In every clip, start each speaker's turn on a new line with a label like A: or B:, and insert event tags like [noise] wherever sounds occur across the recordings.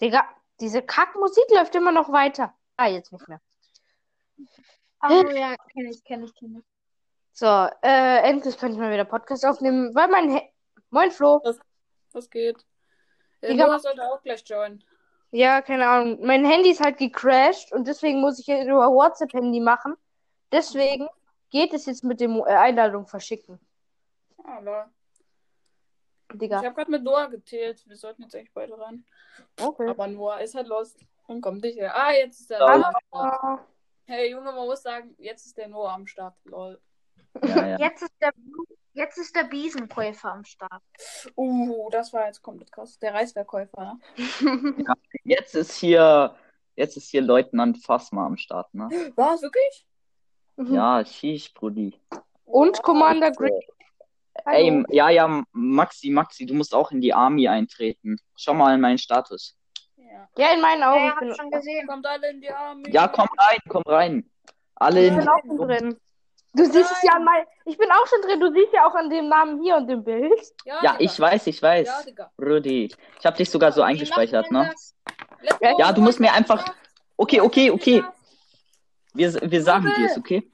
A: Digga, diese Kackmusik läuft immer noch weiter. Ah, jetzt nicht mehr.
B: Ach so, ja, kenne ich, kenne ich, kenne ich.
A: So, äh, endlich kann ich mal wieder Podcast aufnehmen, weil mein He Moin Flo.
C: Was geht? Der
A: Digga,
C: sollte auch gleich joinen.
A: Ja, keine Ahnung. Mein Handy ist halt gecrashed und deswegen muss ich jetzt über WhatsApp-Handy machen. Deswegen geht es jetzt mit dem äh, Einladung verschicken.
C: Ah, lol.
A: Digga.
C: Ich habe gerade mit Noah gezählt. Wir sollten jetzt eigentlich beide ran.
A: Okay.
C: Aber Noah ist halt lost und kommt nicht her. Ah, jetzt ist der. Noah am Start.
A: Ah,
C: Hey, Junge, man muss sagen, jetzt ist der Noah am Start. Lol.
D: Ja, ja.
B: Jetzt ist der, jetzt ist der Biesenkäufer am Start.
C: Uh, das war jetzt komplett krass. Der Reisverkäufer, ne? [laughs]
D: Jetzt ist hier, jetzt ist hier Leutnant Fasma am Start, ne?
C: Was, wirklich?
D: Ja, schieß, Brudi.
A: Und Commander Green.
D: Ey, ja, ja, Maxi, Maxi, du musst auch in die Army eintreten. Schau mal in meinen Status.
C: Ja.
A: Ja, in meinen Augen.
B: Ja,
A: ich bin,
B: schon gesehen.
C: Kommt alle in die Arme.
D: Ja, komm rein, komm rein. Alle
A: ich
D: in
A: bin auch schon drin. Du siehst es ja an mein. Ich bin auch schon drin. Du siehst ja auch an dem Namen hier und dem Bild.
C: Ja,
D: Ja, ich weiß, ich
C: Ja,
D: weiß.
C: Digga.
D: Brudi. Ich hab dich sogar so eingespeichert, ne?
A: Ja,
D: ja, du musst mir einfach-. Okay, okay, okay. Wir, wir sagen dir es, okay?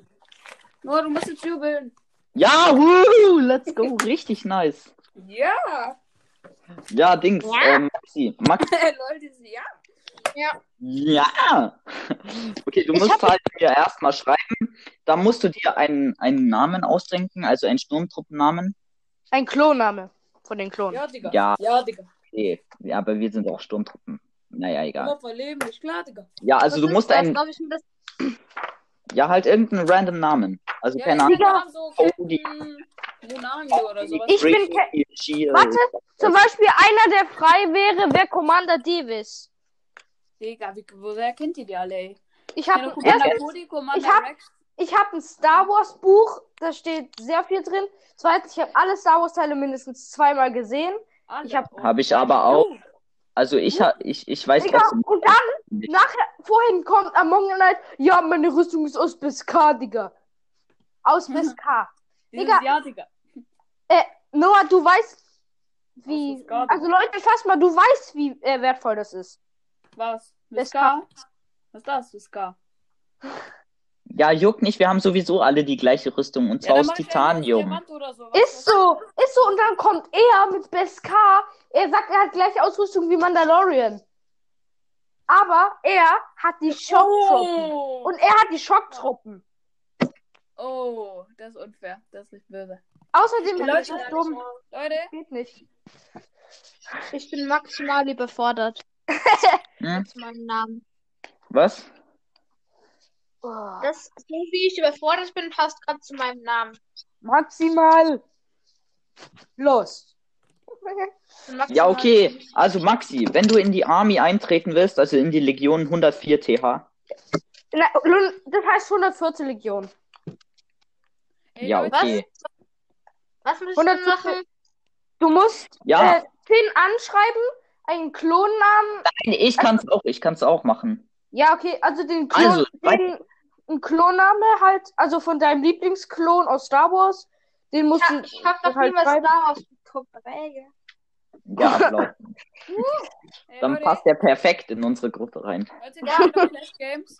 C: Noah, du musst jetzt jubeln.
D: Ja, woo, let's go. Richtig nice.
C: Ja.
D: Ja, Dings,
B: Ja.
D: ähm, Maxi. Max, [laughs]
C: Leute, ja.
D: ja. Okay, du
A: Ich
D: musst
A: hab-
D: halt mir erstmal schreiben. Da musst du dir einen, einen Namen ausdenken, also einen Sturmtruppennamen.
A: Ein Klonname von den Klonen.
C: Ja, Digga.
D: Ja.
C: Ja, Digga.
D: Okay. Ja, aber wir sind auch Sturmtruppen. Naja, egal.
C: Verleben, nicht klar, Digga.
D: Ja, also
B: Was
D: du
B: ist
D: musst
B: das?
D: einen,
B: Darf ich mir das
D: ja, halt irgendeinen random Namen. Also
C: Ja,
D: keine
C: ich
D: Ahnung.
C: so
D: Cody.
C: Oder sowas.
A: Ich bin
D: Ricky, Shield.
A: Warte, zum Beispiel einer, der frei wäre, wäre Commander Davis.
C: Digga, wie, woher kennt ihr die alle, ey?
A: Ich habe
C: Commander
A: erst,
C: Cody, Commander
A: ich hab-
C: Rex.
A: ich hab ein Star Wars Buch, da steht sehr viel drin. Zweitens, ich habe alle Star Wars Teile mindestens zweimal gesehen.
C: Alle.
A: ich hab-
C: Und
D: Hab ich aber auch. Also ich, ha- ich, ich weiß
A: Digga,
D: trotzdem.
A: und dann, nachher, vorhin kommt Among Night, ja, meine Rüstung ist aus bis K, Digga. Aus [laughs] bis K. Digga.
C: Jahr, Digga.
A: Noah, du weißt, wie,
C: bis
A: also Leute, fass mal, du weißt, wie äh, wertvoll das ist.
C: Was? Viska? Was ist das, Viska?
D: Ja, juckt nicht, wir haben sowieso alle die gleiche Rüstung und zwar
C: dann
D: aus Titanium.
A: Ist so, ist so, und dann kommt er mit Best K. Er sagt, er hat gleiche Ausrüstung wie Mandalorian. Aber er hat die Schocktruppen.
C: Oh.
A: Und er hat die Schocktruppen.
C: oh, das ist unfair. Das ist nicht böse.
A: Außerdem ist
C: Leute,
A: das dumm.
C: Leute,
A: Geht nicht.
B: Ich bin maximal überfordert [laughs]
D: Hm?
B: meinem Namen.
D: Was?
A: Oh.
B: Das, so wie ich überfordert bin, passt gerade zu meinem Namen.
A: Maximal. Los.
D: Ja, okay. Also Maxi, wenn du in die Army eintreten willst, also in die Legion 104 TH.
A: Na, das heißt 114 Legion.
C: ey,
D: Ja, okay.
B: Was muss ich denn
A: 114
B: machen?
A: Du musst
D: Ja,
A: äh, Finn anschreiben, einen Klonnamen.
D: nein, ich kann's auch, ich kann's auch machen.
A: Ja, okay, also den Klon,
D: Also,
A: den, einen Klonname halt, also von deinem Lieblingsklon aus Star Wars. Den musst du
B: Ich hab doch
A: halt
B: niemals. Star Wars ey,
D: Ja, [laughs]
C: ey,
D: Dann passt der perfekt in unsere Gruppe rein.
C: Leute, ja, noch Flash Games.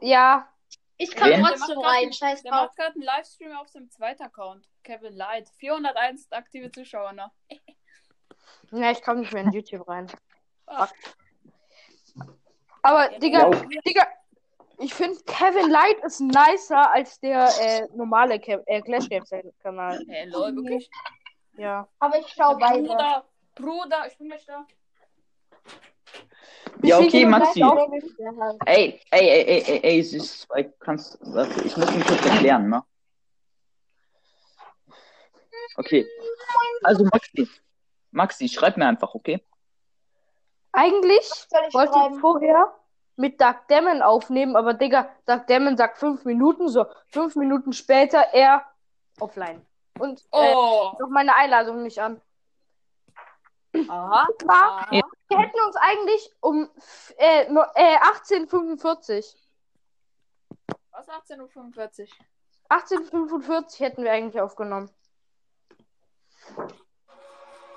A: Ja,
B: Ich kann
D: Wen?
C: Der
B: trotzdem rein, scheiß
C: Der
B: drauf.
C: macht gerade einen Livestream auf seinem zweiten Account. Kevin Light. 401 aktive Zuschauer noch.
A: ja, ich komme nicht mehr in YouTube rein.
C: Fuck.
A: Aber,
C: Ja,
A: Digga,
D: ja.
A: Digga, ich finde Kevin Light ist nicer als der äh, normale Ke äh, Clash Games Kanal.
C: Hey, lol, wirklich?
A: Ja.
B: Aber ich schau beide.
C: Bruder, Bruder, ich bin gleich da.
D: Ja, okay, Maxi. Ey, ey, ey, ey, ey, ey, süß, kannst, warte, ich muss ihn kurz erklären, ne? Okay. Also Maxi, Maxi, schreib mir einfach, okay?
A: Eigentlich
B: ich
A: wollte
B: schreiben?
A: ich vorher mit Doug Damon aufnehmen, aber Digga, Doug Damon sagt fünf Minuten, so fünf Minuten später er offline. Und äh,
C: Oh.
A: noch meine Einladung nicht an.
C: Aha.
A: War,
C: Aha.
A: wir hätten uns eigentlich um äh, äh, 1845
C: Was 18.45 Uhr?
A: 1845 hätten wir eigentlich aufgenommen.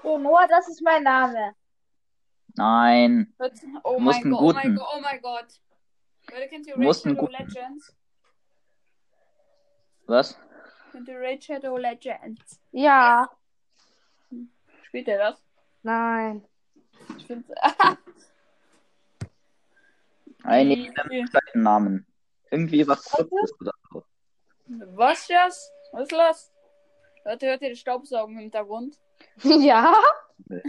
B: So, Noah, das ist mein Name.
D: Nein.
C: Oh mein Gott, oh mein
D: guten.
C: Gott, oh mein Gott. Leute, kennt ihr
D: guten.
C: Legends?
D: Was?
C: Ihr Raid Shadow Legends?
A: Ja.
C: Spielt ihr das?
A: Nein.
C: Ich find's.
D: Ein
C: Easy.
D: kleinen Namen. Irgendwie was Kurzes oder so.
C: Was das? Was ist los? Leute, hört ihr den Staubsaugen im Hintergrund? [laughs]
A: ja.
D: Nee.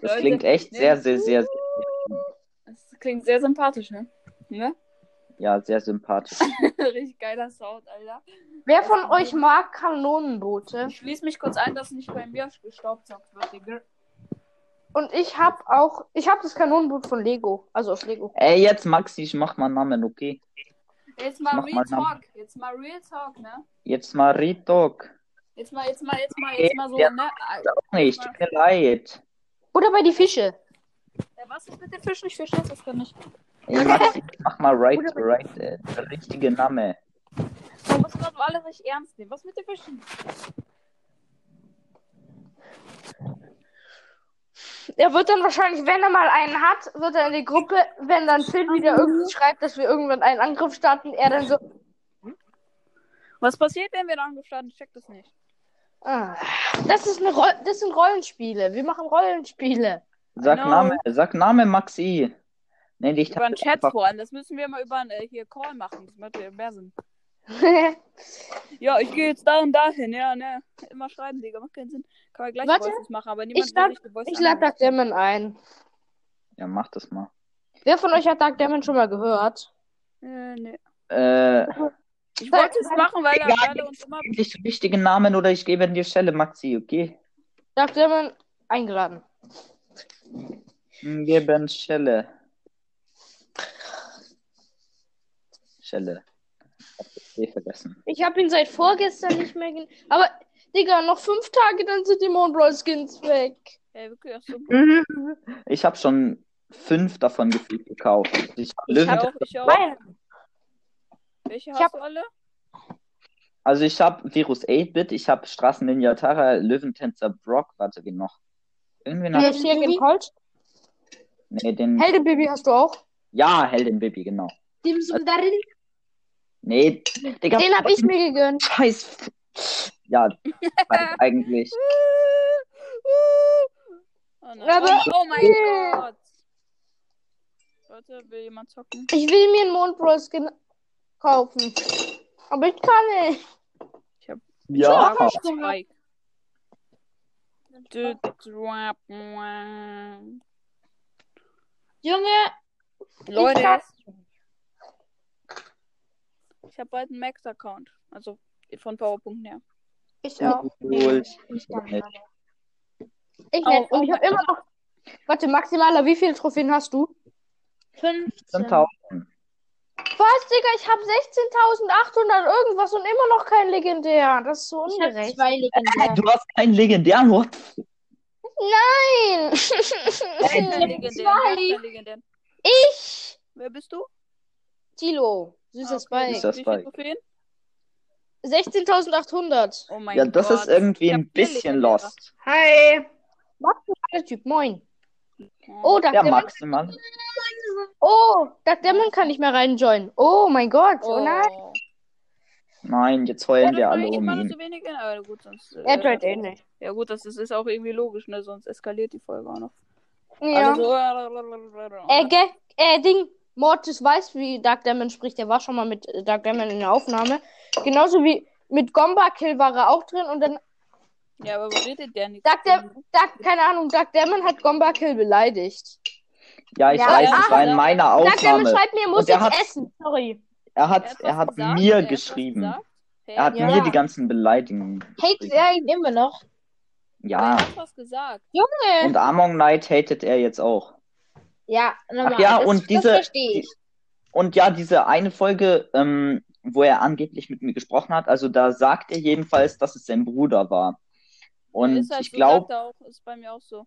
D: Das klingt echt
C: nee.
D: sehr, sehr, sehr,
C: Das klingt sehr sympathisch, ne? Ne?
D: Ja, sehr sympathisch. [laughs]
C: Richtig geiler Sound, Alter.
A: Wer von euch mag Kanonenboote?
C: Ich schließe mich kurz ein, dass nicht bei mir gestaubsaugt wird, Digga.
A: Und ich hab auch, ich hab das Kanonenboot von Lego, also aus Lego.
D: Ey, jetzt Maxi, ich mach mal Namen, okay?
C: Jetzt mal Real
D: mal Namen.
C: Talk. Jetzt mal Real Talk, ne?
D: Jetzt mal Retalk.
C: Jetzt mal, jetzt mal, jetzt mal, jetzt mal so,
D: Ja.
C: ne?
D: Auch nicht, tut mir leid.
A: Oder bei die Fische.
C: Was ist mit den Fischen? Ich verstehe das gar nicht.
D: Maxi, mach mal right, right, äh, der richtige Name.
C: Man muss so alle richtig ernst nehmen. Was mit den Fischen?
A: Er wird dann wahrscheinlich, wenn er mal einen hat, wird er in die Gruppe, wenn dann Phil wieder irgendwie schreibt, dass wir irgendwann einen Angriff starten, er dann so,
C: Was passiert, wenn wir einen Angriff starten? Ich check das nicht.
A: ah, das ist eine Roll das sind Rollenspiele. Wir machen Rollenspiele.
D: Sag
C: Genau.
D: Name, sag Name, Maxi. Nenn dich
C: Über einen Chat
D: einfach.
C: vor allem. Das müssen wir mal über einen äh, hier Call machen. Das macht ja mehr Sinn. [laughs] Ja, ich gehe jetzt da und dahin. Ja, ne. Immer schreiben, Digga. Macht keinen Sinn. Kann man gleich
A: Warte,
C: Voices machen, aber niemand
A: ich lad-
C: will die Voice
A: ich lade Dark Demon ein.
D: Ja, mach das mal.
A: Wer von euch hat Dark Demon schon mal gehört?
C: Äh, ne.
D: Äh,
C: Ich wollte es machen, weil da
D: egal,
C: alle uns immer.
D: eigentlich richtige Namen oder ich gebe dir Stelle, Maxi, okay?
A: Dark Demon eingeladen.
D: Geben Stelle. Stelle. Hab das eh vergessen.
A: Ich habe ihn seit vorgestern nicht mehr gen Aber, Digga, noch fünf Tage, dann sind die Monroe Skins weg.
C: Ey, wirklich, so.
D: Ich habe schon fünf davon gefühlt gekauft. Ich
C: Ich
D: Löwen,
C: auch, ich auch. Welche
A: Ich
C: hast
A: hab-
C: du alle?
D: also ich habe Virus 8-Bit, ich habe Straßen Ninja Tara, Löwentänzer Brock, warte, wen noch? Hab ich.
A: Serien Colt.
D: Nee, den.
A: Heldenbaby hast du auch.
D: Ja, Heldin Baby, genau.
B: Dim Sum Darin.
D: Nee, Digga,
A: Den hab ich mir gegönnt.
D: Scheiß. Ja, [laughs] eigentlich.
C: Oh.
A: Aber-
C: oh, mein Gott. Leute, will jemand zocken?
A: Ich will mir einen Skin kaufen. Aber ich kann nicht.
D: Ja,
C: Sag Spike. Du- du-
B: Junge,
C: Leute, ich habe bald einen Max-Account. Also von PowerPoint her.
A: Ich auch.
D: cool.
B: ich
D: nicht.
B: nicht.
A: Ich
C: Oh,
A: nicht.
C: oh
A: Und ich habe immer noch. Warte, maximaler, wie viele Trophäen hast du?
B: 15.
D: 1000.
A: Was, Digga? Ich habe 16.800 irgendwas und immer noch kein Legendär. Das ist so
B: Ich
A: ungerecht.
B: zwei legendär.
D: Du hast keinen legendären What?
A: Nein!
C: Hat keinen legendären?
A: ich!
C: Wer bist du?
A: Tilo. Süßer
C: Ah, okay.
A: Spike.
D: Süßer
C: Wie viele
D: Spike.
C: Trophäen?
A: 16.800.
C: Oh mein
D: Ja,
C: Gott.
D: das ist irgendwie ein bisschen lost.
A: Hi. Maximaler Typ, moin. Oh, Dark
D: Ja,
A: Demon.
D: maximal.
A: Oh, Dark Demon kann nicht mehr reinjoinen. Oh mein Gott. Oh,
C: Oh.
A: nein.
D: Nein, jetzt
C: Ja,
D: heulen
C: das
D: wir alle um
C: so
D: ihn.
C: wenig. Aber gut, sonst. äh,
A: Er joint eh nicht.
C: Ja, gut, das ist, ist auch irgendwie logisch, ne? Sonst eskaliert die Folge auch noch.
A: Ja.
C: Also,
A: Äh, Ge äh, Ding. Mortis weiß, wie Dark Demon spricht. Der war schon mal mit äh, Dark Demon in der Aufnahme. Genauso wie mit Gomba Kill war er auch drin und dann
C: ja, aber wo redet der nicht?
A: Dark Dem Dark, keine Ahnung, Dark Demon hat Gomba Kill beleidigt.
D: Ja, ich
A: Ja,
D: weiß,
C: ja,
D: es war in meiner
A: Dark Demon
D: Aufnahme.
A: schreibt mir, er muss
D: er
A: jetzt
D: hat-
A: essen. Sorry.
D: Er hat, er hat
C: gesagt?
D: mir
C: Er
D: geschrieben. Er hat
A: Ja.
D: mir die ganzen Beleidigungen
B: Hatet er ihn immer noch?
C: Er
D: Ja,
C: hat was gesagt.
D: und Among Knight hatet er jetzt auch.
B: Ja, normal.
D: Ach ja,
B: das,
D: und diese-
B: Das verstehe ich.
D: Und ja, diese eine Folge, ähm, wo er angeblich mit mir gesprochen hat, also da sagt er jedenfalls, dass es sein Bruder war. Und
C: ist halt
D: ich
C: so,
D: glaube,
C: auch, ist bei mir auch so.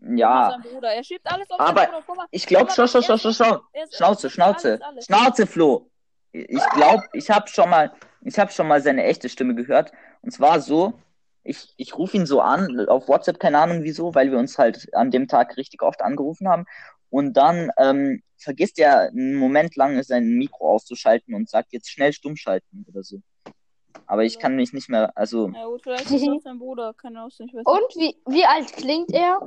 D: ja,
C: Bruder. Er schiebt alles auf
D: Aber
C: Bruder. Guck mal,
D: ich glaube, schau, schau, schau, schau, schau. Schnauze, Schnauze.
C: alles, alles.
D: Schnauze, Flo. Ich glaube, ich habe schon mal, ich habe schon mal seine echte Stimme gehört. Und zwar so, ich, ich rufe ihn so an, auf WhatsApp, keine Ahnung wieso, weil wir uns halt an dem Tag richtig oft angerufen haben. Und dann ähm, vergisst er einen Moment lang sein Mikro auszuschalten und sagt jetzt schnell stumm schalten oder so. Aber ich kann mich nicht mehr, also
C: Ja gut, vielleicht ist das dein Bruder, kann auch nicht wissen.
A: Und wie, wie alt klingt er?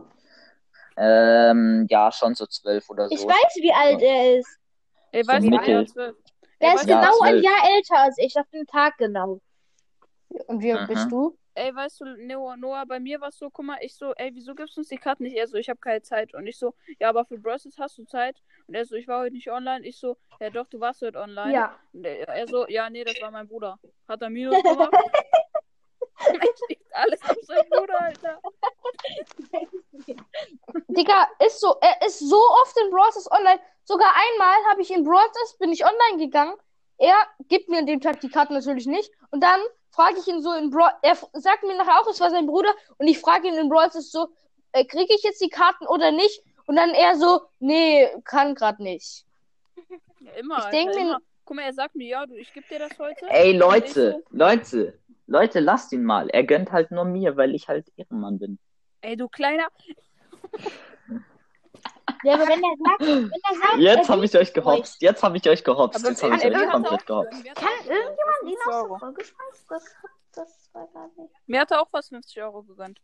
D: ähm, ja, schon so zwölf oder so.
B: Ich weiß, wie alt er ist.
D: Mittel.
C: ja, zwölf.
B: Der
C: Ey,
B: ist
D: Ja,
C: du,
B: genau ein
D: zwölf.
B: Jahr älter als ich, auf den Tag genau.
A: Und wie alt bist du?
C: Ey, weißt du, Noah, Noah, bei mir war es so, guck mal, ich so, ey, wieso gibst du uns die Karten nicht? Er so, ich habe keine Zeit. Und ich so, ja, aber für Bros. hast du Zeit. Und er so, ich war heute nicht online. Ich so, ja doch, du warst heute online.
B: Ja.
C: Und er so, ja, nee, das war mein Bruder. Hat er Minus [laughs] gemacht? Alles auf seinem Bruder, Alter.
A: Digga, ist so, er ist so oft in Brawl Stars online. Sogar einmal habe ich in Brawl Stars, bin ich online gegangen. Er gibt mir an dem Tag die Karten natürlich nicht. Und dann frage ich ihn so in Brawl, er sagt mir nachher auch, es war sein Bruder. Und ich frage ihn in Brawl Stars so, äh, kriege ich jetzt die Karten oder nicht? Und dann er so, nee, kann grad nicht.
C: Ja, immer,
A: Ich
C: Alter,
A: denk mir-
C: immer. Guck mal, er sagt mir, ja, du, ich geb dir das heute.
D: Ey, Leute,
C: so,
D: Leute, Leute, lasst ihn mal. Er gönnt halt nur mir, weil ich halt Ehrenmann bin.
C: ey, du kleiner.
B: Ja, aber wenn er sagt, wenn er sagt,
D: Jetzt habe ich euch gehopst. Jetzt habe ich euch gehopst. Jetzt habe ich euch
C: mir hat er
D: komplett
C: auch
D: gehopst.
C: gegönnt, mir hat
B: kann
C: er
B: irgendjemand ihn
C: 50
B: aus der
C: Euro.
B: Folge schmeißen? Das, das war gar nicht.
C: Mir hat er auch was 50 Euro gegönnt.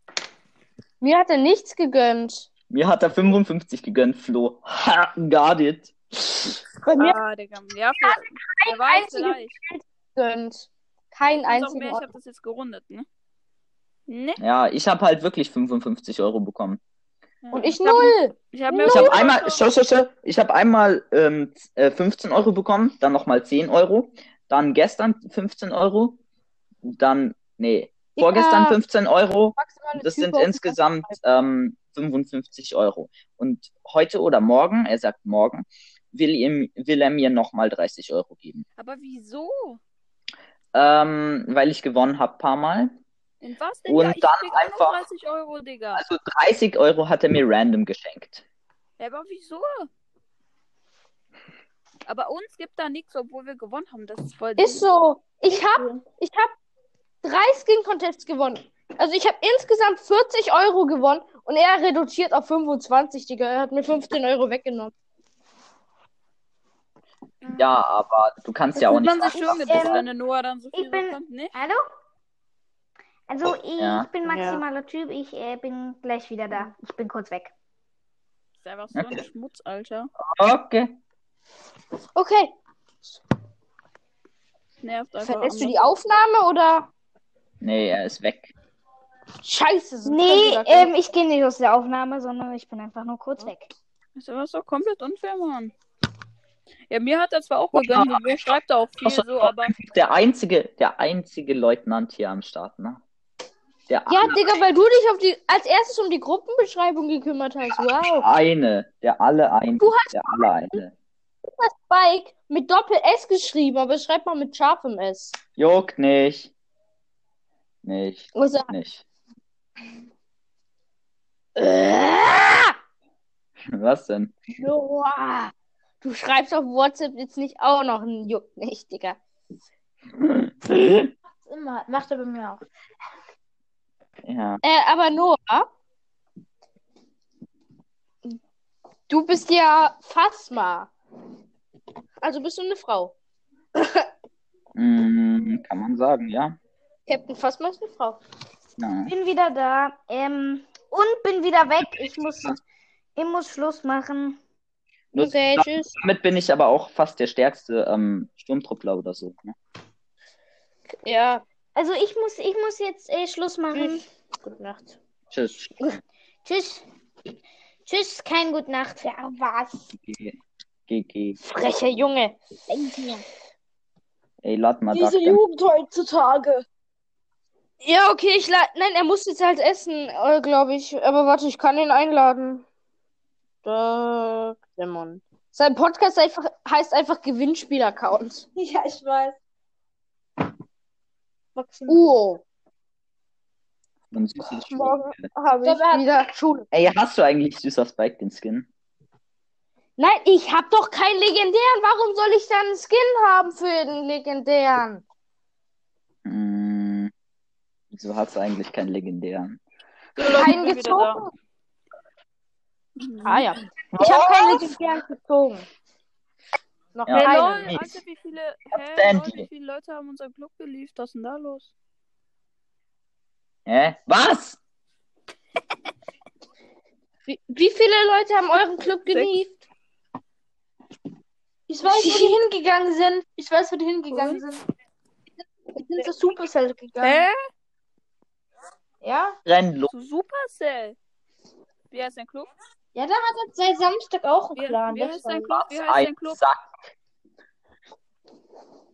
A: Mir hat er nichts gegönnt.
D: Mir hat er 55 gegönnt, Flo. Ha, got it.
A: Bei mir
C: Ah, Digga. Ja, für, der war jetzt
A: einziges gegönnt. Kein
C: mehr, ich habe das jetzt gerundet, ne? Ne?
D: Ja, ich habe halt wirklich 55 Euro bekommen.
A: Und ich
C: hab-
A: null.
C: Ich habe mir
D: Ich habe
C: fünf
D: einmal, schau, schau, schau, ich habe einmal ähm, z- äh, 15 Euro bekommen, dann nochmal 10 Euro, dann gestern 15 Euro, dann, nee, vorgestern 15 Euro, das sind insgesamt ähm, 55 Euro. Und heute oder morgen, er sagt morgen, will, ihm, will er mir nochmal 30 Euro geben.
C: Aber wieso?
D: Ähm, weil ich gewonnen habe paar Mal.
C: In was denn?
D: Und
C: ja, ich
D: dann einfach-
C: 30 Euro, Digga.
D: Also 30 Euro hat er mir random geschenkt.
C: Ja, aber wieso? Aber uns gibt da nichts, obwohl wir gewonnen haben. Das ist voll.
A: Ist so. Ich hab, ich hab drei Skin-Contests gewonnen. Also ich habe insgesamt 40 Euro gewonnen und er reduziert auf 25, Digga. Er hat mir 15 Euro weggenommen.
D: Ja, aber du kannst
C: Das
D: ja auch nicht.
C: man sich schön
B: Ähm,
C: wenn Noah dann so viel
B: ich bin-
C: bekommt, ne?
B: Hallo? Also, ich
D: Ja.
B: bin maximaler Typ. Ich äh, bin gleich wieder da. Ich bin kurz weg.
C: Ist einfach so ein
D: Okay.
C: Schmutz, Alter.
D: Okay.
A: Okay.
C: Nervt einfach.
A: Verlässt du die Aufnahme oder?
D: Nee, er ist weg.
A: Scheiße. sonst
B: Nee, ähm, ich gehe nicht aus der Aufnahme, sondern ich bin einfach nur kurz weg.
C: Ist aber so komplett unfair, Mann. Ja, mir hat er zwar auch gegönnt mir schreibt er auch viel so, aber
D: Der einzige, der einzige Leutnant hier am Start, ne? Der
A: Ja, Digga, weil du dich auf die, als erstes um die Gruppenbeschreibung gekümmert hast. Wow.
D: eine, der alle eine,
A: Du hast-
D: der alle eine.
A: Spike mit Doppel-S geschrieben, aber schreib mal mit scharfem S.
D: Juckt nicht. Nicht,
A: Also,
D: nicht.
A: äh,
D: Was denn?
A: Noah, du schreibst auf WhatsApp jetzt nicht auch noch ein Juckt nicht, Digga. [laughs]
B: Immer. Macht er bei mir auch.
D: Ja.
A: Äh, aber Noah, du bist ja Phasma. Also bist du eine Frau.
D: Mm, kann man sagen, ja.
A: Captain Phasma ist eine Frau.
D: ja.
B: Bin wieder da. Ähm, und bin wieder weg. Ich muss, ich muss Schluss machen.
A: Okay, tschüss.
D: Damit bin ich aber auch fast der stärkste ähm, Sturmtruppler oder so. Ne?
A: Ja,
B: Also ich muss, ich muss jetzt äh, Schluss machen.
A: tschüss. Gute Nacht.
D: Tschüss.
B: Tschüss. Tschüss, kein Gute Nacht. Ja, was?
D: GG.
A: Frecher Junge.
B: Denk mir.
D: Ey, lad mal
B: Diese. Jugend heutzutage.
A: Ja, okay, ich lade. Nein, er muss jetzt halt essen, äh, glaube ich. Aber warte, ich kann ihn einladen. Demon. Sein Podcast einfach, heißt einfach Gewinnspiel-Account.
B: Ja, ich weiß. Maximal.
D: Und süßes Spiel.
A: Morgen habe ich
B: hat-
A: wieder Schule.
D: Ey, hast du eigentlich süßer Spike den Skin?
A: Nein, ich habe doch keinen legendären. Warum soll ich dann einen Skin haben für den legendären?
D: Mm, Wieso hast du eigentlich keinen legendären?
A: Keinen gezogen. Ah ja. Ich habe keinen legendären gezogen. Noch
D: Ja.
C: Hey. Alter, wie viele, hä, lol, wie viele Leute haben unser Club geliefert? Was ist denn da los?
D: Hä? Was?
A: Wie, wie viele Leute haben euren Club geliefert? Ich weiß, wo die hingegangen sind. Ich weiß, wo die hingegangen sind. Die sind zu Supercell gegangen.
C: Hä?
A: Ja?
D: Renn los.
C: Zu Supercell? Wie heißt dein Club?
A: Ja, da hat er seit Samstag auch
C: Wie,
A: einen Clan.
C: wie heißt dein Club? Wie
D: Was
C: heißt dein
D: ein
C: Club?
D: Sack.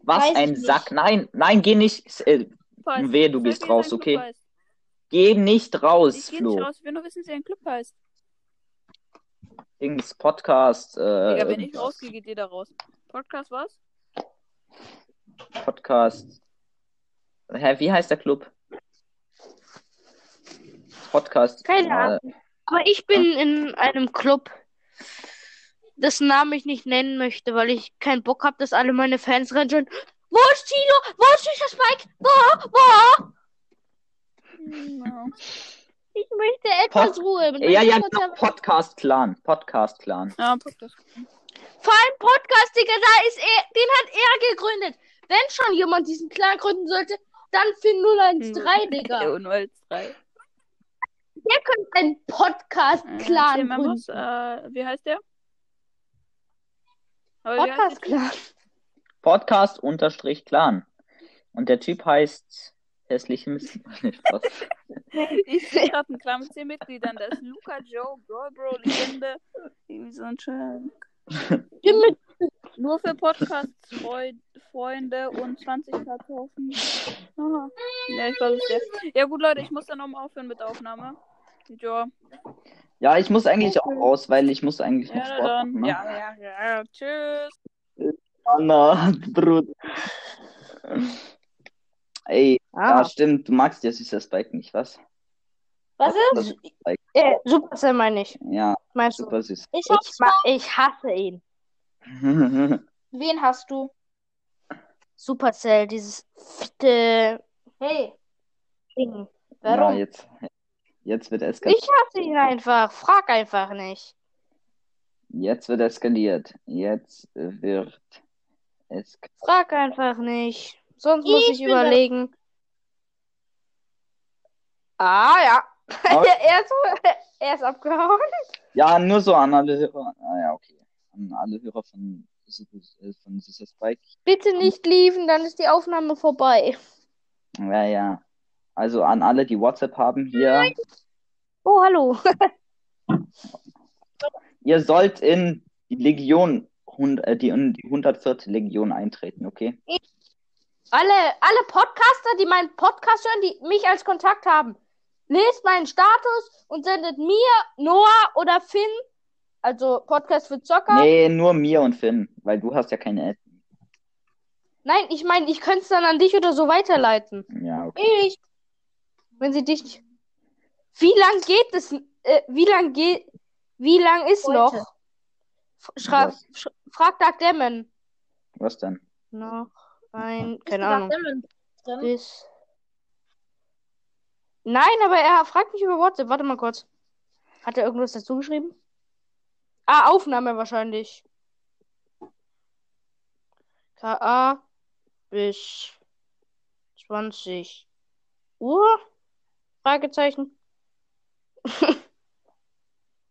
D: Was
A: Weiß
D: ein
A: nicht.
D: Sack. Nein, nein, geh nicht. Äh,
C: Heißt?
D: Wehe, du gehst
C: wie
D: raus, okay?
C: Heißt.
D: Geh nicht raus,
C: Ich geh
D: Flo.
C: nicht raus, ich will nur wissen, wie dein Club heißt.
D: Dings Podcast. Äh,
C: Digga, wenn ich rausgehe, geht jeder raus. Podcast was?
D: Podcast. Hä, wie heißt der Club? Podcast.
A: Keine
D: äh,
A: Ahnung. Aber ich bin in einem Club, dessen Namen ich nicht nennen möchte, weil ich keinen Bock habe, dass alle meine Fans rennen schon. Wo ist Tino? Wo ist dieser Spike? Wo? Wo?
C: No.
A: Ich möchte etwas
D: Pod-
A: Ruhe. Mit
D: Ja, ja,
A: Podcast-
D: genau, Podcast Clan. Podcast Clan.
C: Ja, Podcast.
A: Vor allem Podcast, Digga, da ist er, den hat er gegründet. Wenn schon jemand diesen Clan gründen sollte, dann Finn 013, Digga. [laughs]
C: Ja, 013.
A: Der könnte einen
C: Äh,
A: Podcast-Clan
C: was,
A: gründen.
C: äh, wie heißt der? Aber wie heißt der Typ?
A: Podcast-Clan.
D: Podcast unterstrich Clan. Und der Typ heißt hässliche [laughs] Spaß.
C: Ich sehe gerade einen Clan mit 10 Mitgliedern. Da ist Luca, Joe, Girl Bro, Legende. Irgendwie so ein.
A: Stimme.
C: Nur für Podcast-Freunde und 20 Kartoffeln. Aha. Ja, ich es ja. Ja gut, Leute, ich muss dann nochmal aufhören mit der Aufnahme. Ja,
D: Ja, ich muss eigentlich auch raus, weil ich muss eigentlich noch
C: ja
D: Sport
C: dann.
D: machen. Ne?
C: Ja, ja, ja. Tschüss.
D: Anna, Bruder. Ey,
A: Ah.
D: ja, stimmt, du magst ja süßer Spike nicht, was?
A: Was
D: Das
A: ist?
D: Spike.
A: Äh, Supercell meine ich.
D: Ja,
A: Meinst du?
D: super süß.
A: Ich, ma ich hasse ihn. [laughs] Wen hast du? Supercell, dieses fitte hey. Ding.
D: ja,
A: Warum?
D: jetzt, jetzt wird eskaliert.
A: Ich hasse ihn einfach. Frag einfach nicht.
D: Jetzt wird eskaliert. Jetzt wird es.
A: Frag einfach nicht. Sonst muss ich überlegen. Ah ja. [laughs] Er, ist, er ist abgehauen.
D: Ja, nur so an alle Hörer. Ah ja, okay. An alle Hörer von, von Süßer Spike.
A: Bitte nicht liefen, dann ist die Aufnahme vorbei.
D: Ja, ja. Also an alle, die WhatsApp haben hier.
A: Oh, hallo. [laughs]
D: Ihr sollt in die Legion, äh, die, in die 104. Legion eintreten, okay?
A: Alle, alle Podcaster, die meinen Podcast hören, die mich als Kontakt haben, lest meinen Status und sendet mir, Noah oder Finn, also Podcast für Zocker.
D: Nee, nur mir und Finn, weil du hast ja keine App.
A: Nein, ich meine, ich könnte es dann an dich oder so weiterleiten.
D: Ja, okay.
A: Ich. Wenn sie dich. Wie lang geht es? Äh, wie lang geht. Wie lang ist
E: Heute.
A: noch? Schra
D: Was?
A: sch frag Dark Demon.
D: Was denn?
A: Noch ein. Keine Ahnung. Bis. Nein, aber er fragt mich über WhatsApp. Warte mal kurz. Hat er irgendwas dazu geschrieben? Ah, Aufnahme wahrscheinlich. KA bis 20 Uhr? Fragezeichen. [laughs]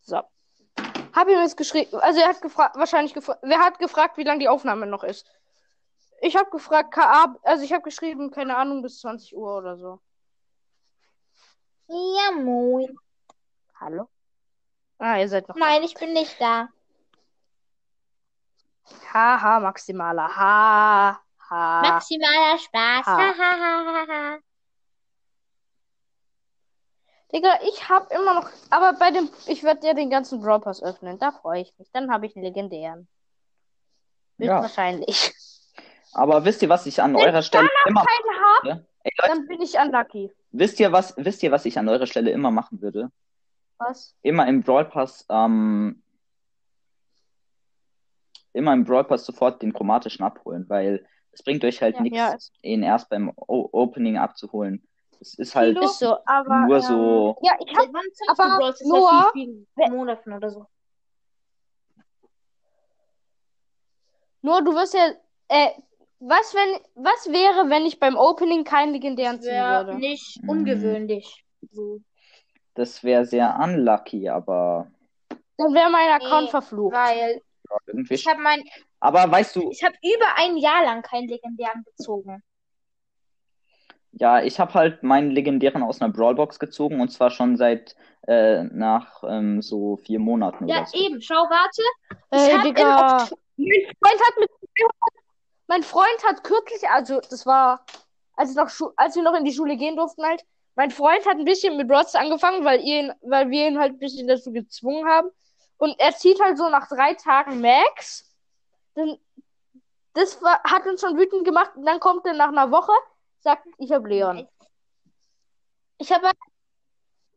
A: so. Hab ihm jetzt geschrieben. Also er hat gefragt, wahrscheinlich gefragt. Wer hat gefragt, wie lange die Aufnahme noch ist? Ich habe gefragt, KA, also ich habe geschrieben, keine Ahnung, bis 20 Uhr oder so.
E: Ja, moin.
A: Hallo? Ah, ihr seid noch.
E: Nein, ich bin nicht da.
A: Haha, maximaler. Ha, ha.
E: Maximaler Spaß.
A: Ha.
E: Ha, ha, ha, ha, ha.
A: Digga, ich hab immer noch. Aber bei dem. Ich werde ja den ganzen Brawl Pass öffnen. Da freue ich mich. Dann habe ich einen legendären.
D: Ja.
A: Wahrscheinlich.
D: Aber wisst ihr, was ich an eurer Stelle immer
A: Keinen hab,
D: mache? Ey,
A: dann bin ich unlucky.
D: wisst ihr, was, wisst ihr, was ich an eurer Stelle immer machen würde?
A: Was?
D: Immer im Brawl Pass, ähm, immer im Brawl Pass sofort den chromatischen abholen, weil es bringt euch halt
E: Ja.
D: nichts,
A: Ja,
D: ihn erst beim o Opening abzuholen. Es ist halt
A: Ist so, aber.
D: nur
A: ähm,
D: so.
A: Ja, ich hab. Aber
E: Brawl?
A: Noah,
E: Seit Monaten oder so?
A: Nur du wirst ja. Äh, was, wenn. Was wäre, wenn ich beim Opening keinen legendären ziehen
E: Wäre
A: würde?
E: nicht
D: Mhm.
E: ungewöhnlich. So.
D: Das wäre sehr unlucky, aber
A: Dann wäre mein Account
E: Nee,
A: verflucht.
E: Weil
D: ja, irgendwie.
E: ich habe mein,
D: Aber weißt du,
E: ich habe über ein Jahr lang keinen legendären gezogen.
D: Ja, ich habe halt meinen legendären aus einer Brawlbox gezogen und zwar schon seit äh, nach ähm, so vier Monaten
E: Ja,
D: oder so.
E: eben. Schau, warte.
A: Ey,
E: Ich hab
A: Digga. Mein Freund hat mit mein Freund hat kürzlich, also das war, als, ich noch Schu als wir noch in die Schule gehen durften halt, mein Freund hat ein bisschen mit Rods angefangen, weil, ihr ihn, weil wir ihn halt ein bisschen dazu gezwungen haben. Und er zieht halt so nach drei Tagen Max. Dann, das war, hat uns schon wütend gemacht. Und dann kommt er nach einer Woche, sagt, ich hab Leon.
E: ich habe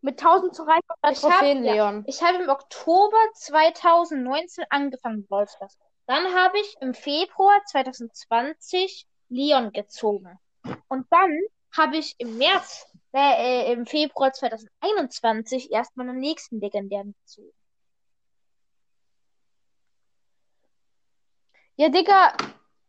A: Mit 1000 zu 300
E: Ich hab-
A: Trophäen,
E: ja.
A: Leon.
E: Ich habe im Oktober 2019 angefangen Stars. Dann habe ich im Februar 2020 Leon gezogen. Und dann habe ich im März, äh, äh, im Februar 2021 erst meinen nächsten legendären gezogen.
A: Ja, Digga,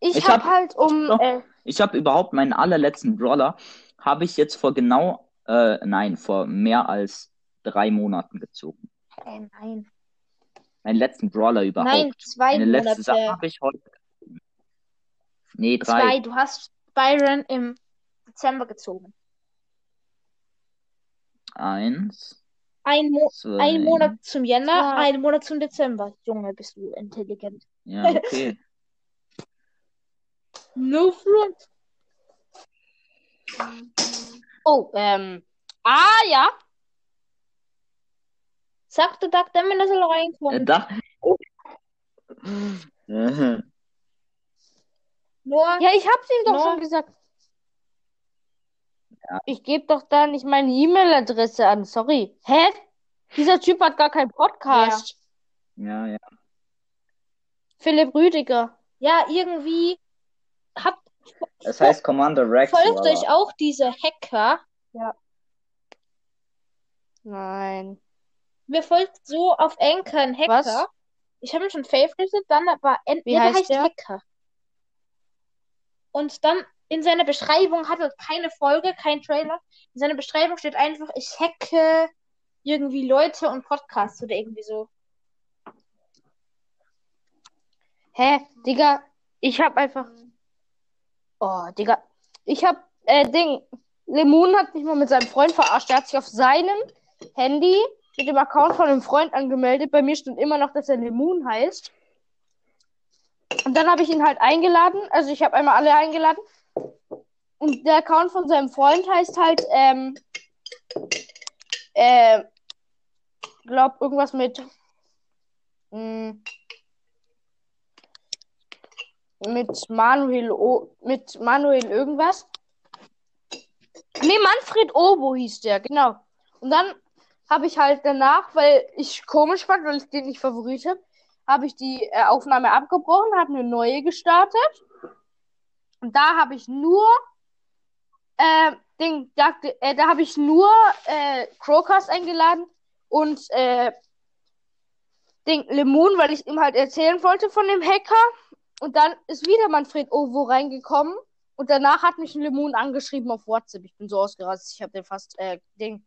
A: ich,
D: Ich
A: hab,
D: hab-
A: halt um, äh,
D: Ich habe überhaupt meinen allerletzten Brawler, habe ich jetzt vor genau, äh, nein, vor mehr als drei Monaten gezogen.
E: Äh, nein.
D: Meinen letzten Brawler überhaupt.
E: Nein, zwei
D: Meine letzte Sache
E: Monate.
D: habe ich heute. Nee, drei.
E: Zwei. Du hast Byron im Dezember gezogen.
D: Eins,
E: Ein, Mo
D: zwei.
E: ein Monat zum Jänner,
A: Zwei.
E: ein Monat zum Dezember. Junge, bist du intelligent.
D: Ja, okay. [laughs]
E: No front.
A: oh, ähm, ah, ja.
E: Sag du Duck, damit er soll
D: Äh,
E: reinkommen.
D: da. Oh.
E: Nur,
A: Ja, ich hab's ihm doch
E: No.
A: schon gesagt.
D: Ja.
A: Ich gebe doch da nicht meine E-Mail-Adresse an. Sorry. Hä? Dieser Typ hat gar keinen Podcast.
D: Ja, ja.
A: Philipp Rüdiger.
E: ja, irgendwie habt,
D: Das heißt Commander Rex.
E: folgt
D: aber-
E: euch auch diese Hacker.
A: Nein.
E: Mir folgt so auf Anchor ein Hacker.
A: Was?
E: Ich habe ihn schon favorited, dann aber en-
A: Wie
E: ja, der
A: heißt
E: heißt
A: der?
E: Hacker. Und dann in seiner Beschreibung hat er keine Folge, kein Trailer. In seiner Beschreibung steht einfach, ich hacke irgendwie Leute und Podcasts oder irgendwie so.
A: Hä? Digga, ich hab einfach. Oh, Digga. Ich hab, äh, Ding. Lemon hat mich mal mit seinem Freund verarscht. Der hat sich auf seinem Handy mit dem Account von einem Freund angemeldet. Bei mir stimmt immer noch, dass er Lemon heißt. Und dann habe ich ihn halt eingeladen. Also ich habe einmal alle eingeladen. Und der Account von seinem Freund heißt halt, ähm, äh, glaub irgendwas mit, mh, mit Manuel o mit Manuel irgendwas. Nee, Manfred Obo hieß der, genau. Und dann habe ich halt danach, weil ich komisch fand, weil ich den nicht favorit habe, habe ich die äh, Aufnahme abgebrochen, habe eine neue gestartet. Und da habe ich nur äh, Ding, da, äh, da habe ich nur äh, Crowcast eingeladen und äh, Ding Lemon, weil ich ihm halt erzählen wollte von dem Hacker. Und dann ist wieder Manfred Ovo reingekommen. Und danach hat mich ein Lemon angeschrieben auf WhatsApp. Ich bin so ausgerastet. Ich habe den fast äh, Ding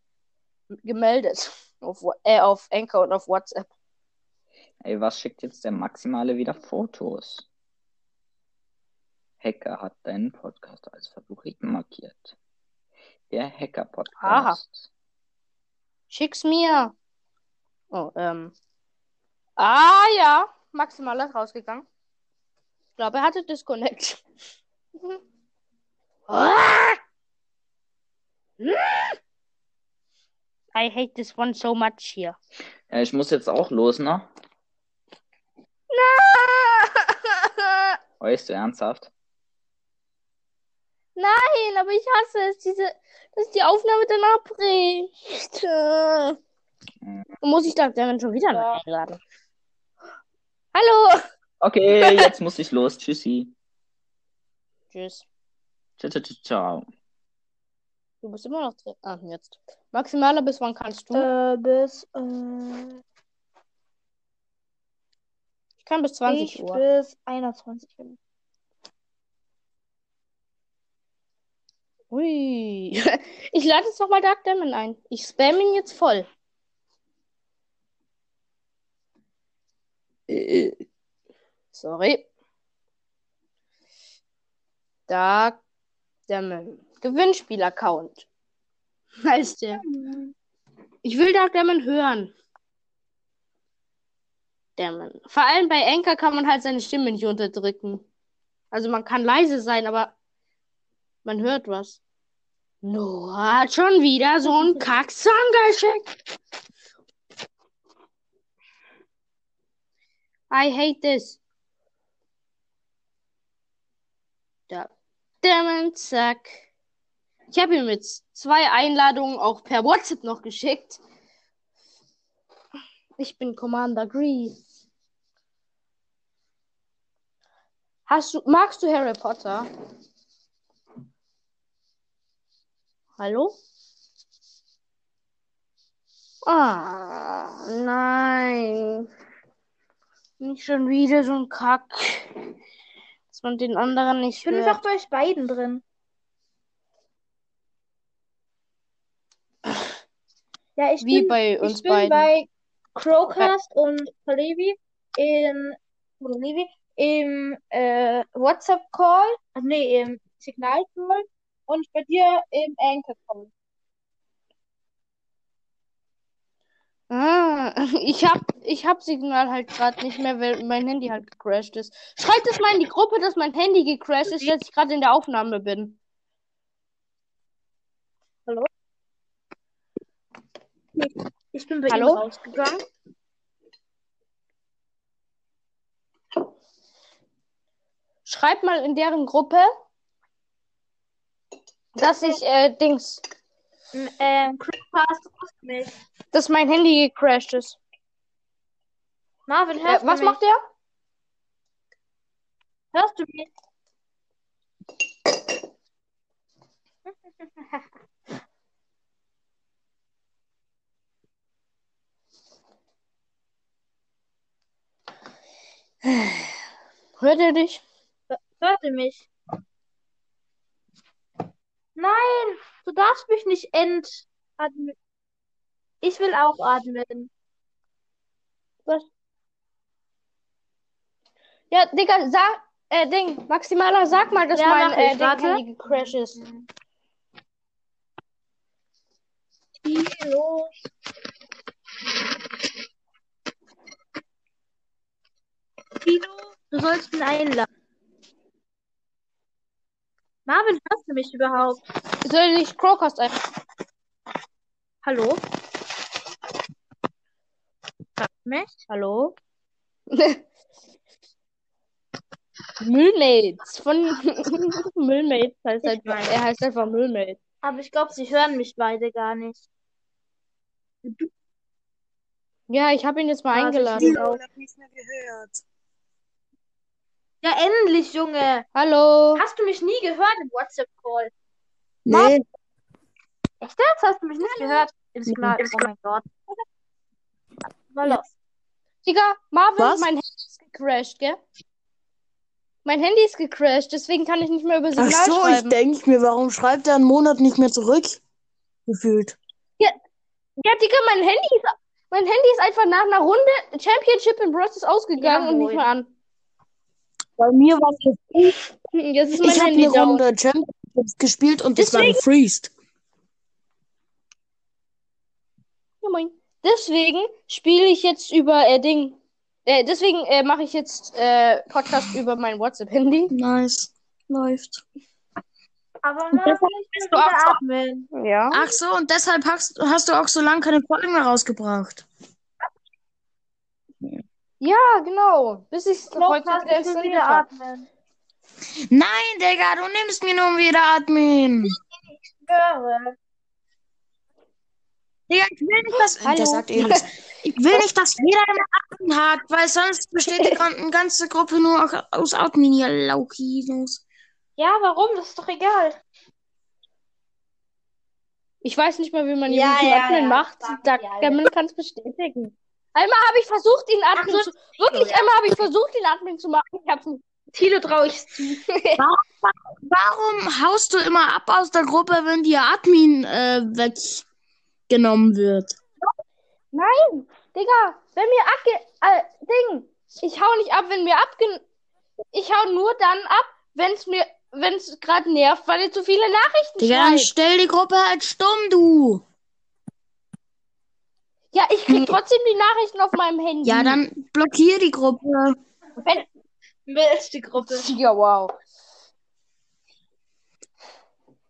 A: gemeldet. [laughs] Auf, äh, auf Anchor und auf WhatsApp.
D: Ey, was schickt jetzt der Maximale wieder Fotos? Hacker hat deinen Podcast als Favoriten markiert. Der Hacker-Podcast.
A: Schick's mir. Oh, ähm. Ah ja. Maximal ist rausgegangen. Ich glaube, er hatte Disconnect. [laughs] Ah! I hate this one so much here.
D: Ja, ich muss jetzt auch los, ne? Weißt du ernsthaft?
A: Nein, aber ich hasse es, diese, dass die Aufnahme dann abbricht. Äh. Muss ich dann dann schon wieder
E: Ja.
A: einladen? Hallo.
D: Okay, jetzt muss ich los. Tschüssi.
A: Tschüss.
D: Ciao, ciao, ciao.
A: Du bist immer noch drin. Ah, jetzt. Maximaler bis wann kannst du?
E: Äh, bis, äh,
A: ich kann bis 20
E: ich
A: Uhr.
E: bis 21 Uhr.
A: Ui. [laughs] Ich lade jetzt nochmal Dark Demon ein. Ich spam ihn jetzt voll. Äh, Sorry. Dark Demon. Gewinnspiel-Account. Heißt der. Ich will Dark Demon hören. Demon. Vor allem bei Anchor kann man halt seine Stimme nicht unterdrücken. Also man kann leise sein, aber man hört was. Noah hat schon wieder so einen Kacksong geschickt. I hate this. Da. Demon, zack. Ich habe ihm jetzt zwei Einladungen auch per WhatsApp noch geschickt. Ich bin Commander Grease. Hast du, magst du Harry Potter? Hallo? Ah, nein. Nicht schon wieder so ein Kack. Dass man den anderen nicht
E: Ich bin
A: hört.
E: einfach bei euch beiden drin. Ja, ich
A: Wie
E: bin,
A: bei
E: ich
A: uns
E: bin
A: beiden.
E: bei Crowcast und Levi in, Levi im äh, WhatsApp-Call, also nee, im Signal-Call und bei dir im Anchor-Call.
A: Ah, [laughs] ich hab, ich hab Signal halt gerade nicht mehr, weil mein Handy halt gecrashed ist. Schreibt es mal in die Gruppe, dass mein Handy gecrashed ist, dass ich gerade in der Aufnahme bin.
E: Ich bin bei ihm
A: Hallo?
E: rausgegangen.
A: Schreibt mal in deren Gruppe, dass ich, äh, Dings,
E: Ähm, du mich?
A: dass mein Handy gecrashed ist.
E: Marvin,
A: Äh,
E: hörst
A: was
E: du mich?
A: macht der?
E: Hörst du mich?
A: Hört er dich?
E: Hört ihr mich? Nein, du darfst mich nicht entatmen. Ich will auch atmen.
A: Ja, Digga, sag, äh, Ding, Maximaler, sag mal, dass
E: Ja,
A: mein äh,
E: ich,
A: Ding gecrashed ist.
E: Kilo. Kilo, du sollst ihn einladen. Marvin, hörst du mich überhaupt?
A: Soll ich Crowcast ein?
E: Hallo? Hörst du mich?
A: Hallo? [laughs] Müllmates von [laughs] Müllmates heißt
E: weiß.
A: er heißt einfach Müllmates.
E: Aber ich glaube, sie hören mich beide gar nicht.
A: Ja, ich habe ihn jetzt mal
E: Ja,
A: eingeladen.
E: ich auch.
F: hab nicht mehr gehört.
E: Ja, endlich, Junge.
A: Hallo?
E: Hast du mich nie gehört im WhatsApp-Call?
F: Nee,
E: Echt jetzt? Hast du mich nicht gehört? Im Signal. Oh mein Gott. Mal
A: Ja.
E: los.
A: Digga, Marvin,
F: Was?
A: mein Handy ist gecrashed, gell? Mein Handy ist gecrashed, deswegen kann ich nicht mehr über
F: ach
A: Signal
F: so, ich
A: schreiben.
F: denke mir, warum schreibt er einen Monat nicht mehr zurück? Gefühlt.
A: Ja, Digga, mein Handy ist, mein Handy ist einfach nach einer Runde Championship in Bros. ausgegangen
E: Ja,
A: und nicht mehr an.
F: Bei mir war es
A: Hm, Jetzt ist mein
F: Ich habe eine
A: down.
F: Runde Championships gespielt und das war
A: Deswegen-
F: gefreezed.
A: Ja, moin. Deswegen spiele ich jetzt über äh, Ding. Äh, deswegen äh, mache ich jetzt äh, Podcast über mein WhatsApp-Handy.
F: Nice. Läuft.
E: Aber ich
F: bist du auch
E: atmen.
A: Ja.
F: Ach so, und deshalb hast, hast du auch so lange keine Folgen mehr rausgebracht.
A: Ja, genau. Bis ich es heute
E: ich will wieder atmen.
F: Nein, Digga, du nimmst mir nur wieder Admin.
E: Ich schwöre.
F: Digga, ich will nicht, dass.
A: Hallo.
F: Der sagt eh nichts. Ich will nicht, dass jeder immer Admin hat, weil sonst besteht die gan- ganze Gruppe nur aus Admin, ihr Laukinos.
E: Ja, warum? Das ist doch egal.
A: Ich weiß nicht mal, wie man
E: Ja,
A: jemanden
E: ja,
A: Admin
E: ja.
A: macht. Da, Mann kann es bestätigen. Einmal habe ich versucht, ihn Admin
E: so,
A: zu. Wirklich,
E: ja.
A: einmal habe ich versucht, ihn Admin zu machen. Ich hab's nicht.
E: Tilo traue ich zu. [laughs]
F: Warum haust du immer ab aus der Gruppe, wenn dir Admin äh, weggenommen wird?
A: Nein, Digga, wenn mir abge... Äh, Ding, ich hau nicht ab, wenn mir abge... Ich hau nur dann ab, wenn es mir... Wenn es gerade nervt, weil ihr zu viele Nachrichten
F: Digga,
A: schreibt.
F: stell die Gruppe halt stumm, du.
A: Ja, ich krieg trotzdem die Nachrichten auf meinem Handy.
F: Ja, dann blockier die Gruppe.
A: Wenn...
E: Wer ist die Gruppe?
A: Ja, wow.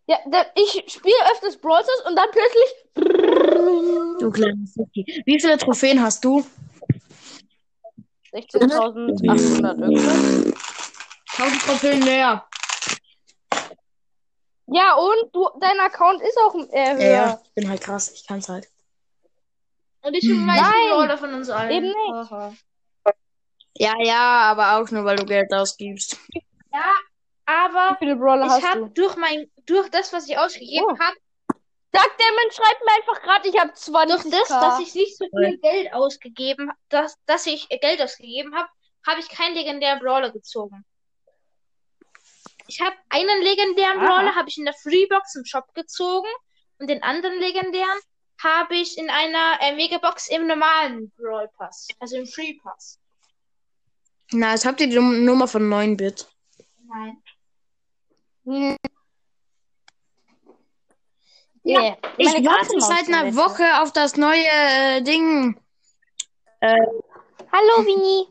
A: Ja, da, ich spiele öfters Brawl Stars und dann plötzlich...
F: Du kleines Suki. Wie viele Trophäen hast du?
A: 16.800 irgendwas.
F: 1000 Trophäen mehr.
A: Ja, und du, dein Account ist auch äh, höher.
F: Ja, ja, ich bin halt krass. Ich kann's halt.
E: Und ich bin meisten
A: Nein.
E: Brawler von uns allen.
A: Eben nicht.
E: Haha.
F: Ja, ja, aber auch nur, weil du Geld ausgibst.
E: Ja, aber
A: Wie viele Brawler
E: ich habe
A: du?
E: durch mein durch das, was ich ausgegeben
A: Oh.
E: habe,
A: Sag der Mensch, schreibt mir einfach gerade, ich habe 20
E: durch das, dass ich nicht so viel Geld ausgegeben habe, dass, dass ich Geld ausgegeben habe, habe ich keinen legendären Brawler gezogen. Ich habe einen legendären
A: Aha.
E: Brawler habe ich in der Freebox im Shop gezogen und den anderen legendären habe ich in einer äh, Megabox im normalen Brawl Pass, also im Free Pass.
F: Na, jetzt habt ihr die Num- Nummer von 9-Bit.
E: Nein.
A: Hm.
E: Ja,
A: Yeah.
F: Ich warte seit einer Woche auf das neue äh, Ding.
A: Beispiel. Hallo, Vini.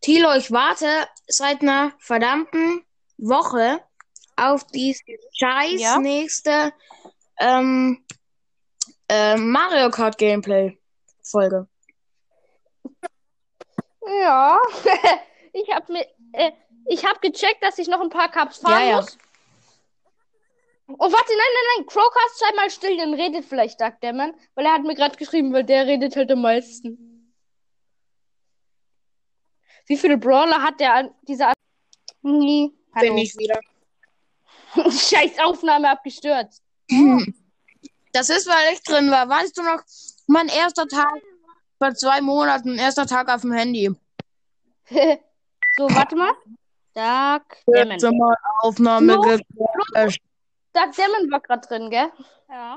F: Tilo, ich warte seit einer verdammten Woche auf die scheiß
A: Ja?
F: nächste ähm, äh, Mario Kart Gameplay Folge.
A: Ja. [laughs] ich habe mir, äh, ich habe gecheckt, dass ich noch ein paar Cups fahren
F: Ja, ja.
A: muss. Oh, warte, nein, nein, nein. Crowcast, sei mal still, dann redet vielleicht sagt der Mann. Weil er hat mir gerade geschrieben, weil der redet halt am meisten. Wie viele Brawler hat der an dieser an Nie. Hallo.
F: Bin ich wieder. [laughs]
A: Scheiß Aufnahme abgestürzt.
F: Das ist, weil ich drin war. Weißt du noch, mein erster Tag vor zwei Monaten, erster Tag auf dem Handy. [laughs]
A: so, warte mal. Dark Demon.
F: Letzte Mal Aufnahme
A: Flo? Dark Demon war gerade drin, gell?
C: Ja.